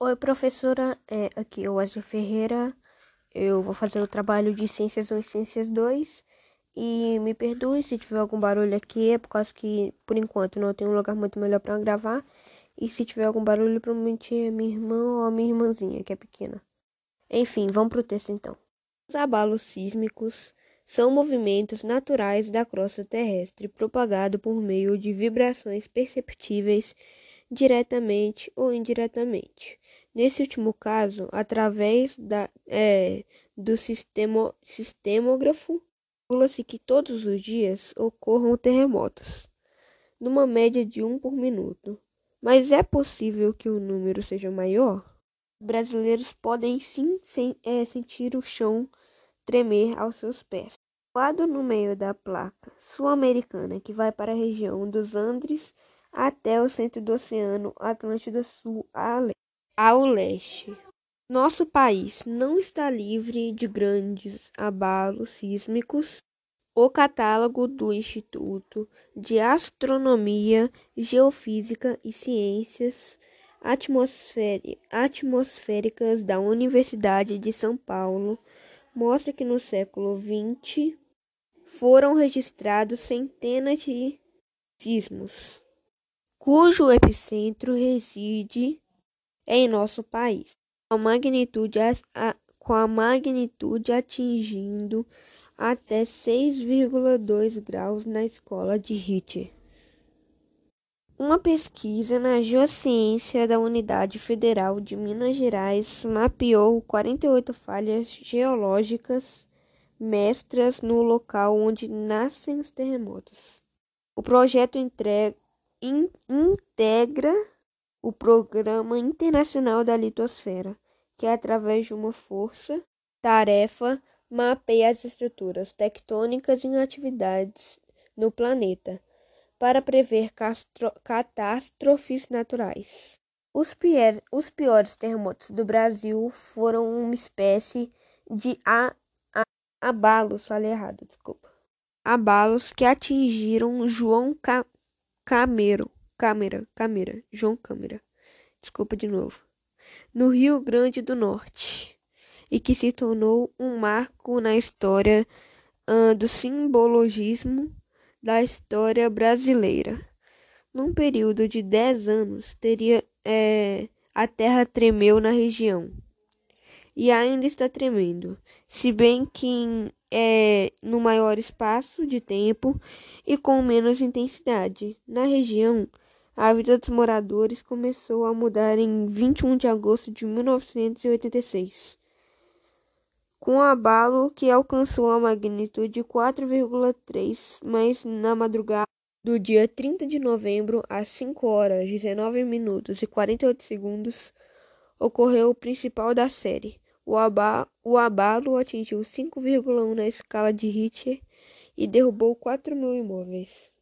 Oi, professora. É, aqui é o Wesley Ferreira. Eu vou fazer o trabalho de Ciências 1 e Ciências 2. E me perdoe se tiver algum barulho aqui, é por causa que, por enquanto, não tenho um lugar muito melhor para gravar. E se tiver algum barulho, provavelmente é minha irmã ou a minha irmãzinha, que é pequena. Enfim, vamos pro texto então. Os abalos sísmicos são movimentos naturais da crosta terrestre propagados por meio de vibrações perceptíveis diretamente ou indiretamente. Nesse último caso, através da, é, do sistema, sistemógrafo, calcula-se que todos os dias ocorram terremotos, numa média de um por minuto. Mas é possível que o número seja maior? Os brasileiros podem sim sem, é, sentir o chão tremer aos seus pés. Situado no meio da placa sul-americana que vai para a região dos Andes até o centro do Oceano Atlântico Sul ao leste. Nosso país não está livre de grandes abalos sísmicos. O catálogo do Instituto de Astronomia, Geofísica e Ciências Atmosféricas da Universidade de São Paulo mostra que no século XX foram registrados centenas de sismos cujo epicentro reside em nosso país, com a magnitude, com a magnitude atingindo até 6,2 graus na escola de Richter. Uma pesquisa na Geociência da Unidade Federal de Minas Gerais mapeou 48 falhas geológicas mestras no local onde nascem os terremotos. O projeto integra o Programa Internacional da Litosfera, que é através de uma força-tarefa mapeia as estruturas tectônicas em atividades no planeta para prever catástrofes naturais. Os, pier, os, piores terremotos do Brasil foram uma espécie de a, a, abalos, falei errado, desculpa. Abalos que atingiram João Camero, Câmera, Câmera, João Câmera. Desculpa de novo. No Rio Grande do Norte. E que se tornou um marco na história uh, do simbologismo da história brasileira. Num período de 10 anos, teria é, a terra tremeu na região. E ainda está tremendo, se bem que em é, no maior espaço de tempo e com menos intensidade. Na região, a vida dos moradores começou a mudar em 21 de agosto de 1986, com um abalo que alcançou a magnitude 4,3, mas na madrugada do dia 30 de novembro, às 5 horas 19 minutos e 48 segundos, ocorreu o principal da série o, aba o abalo atingiu 5,1 na escala de Richter e derrubou 4 mil imóveis.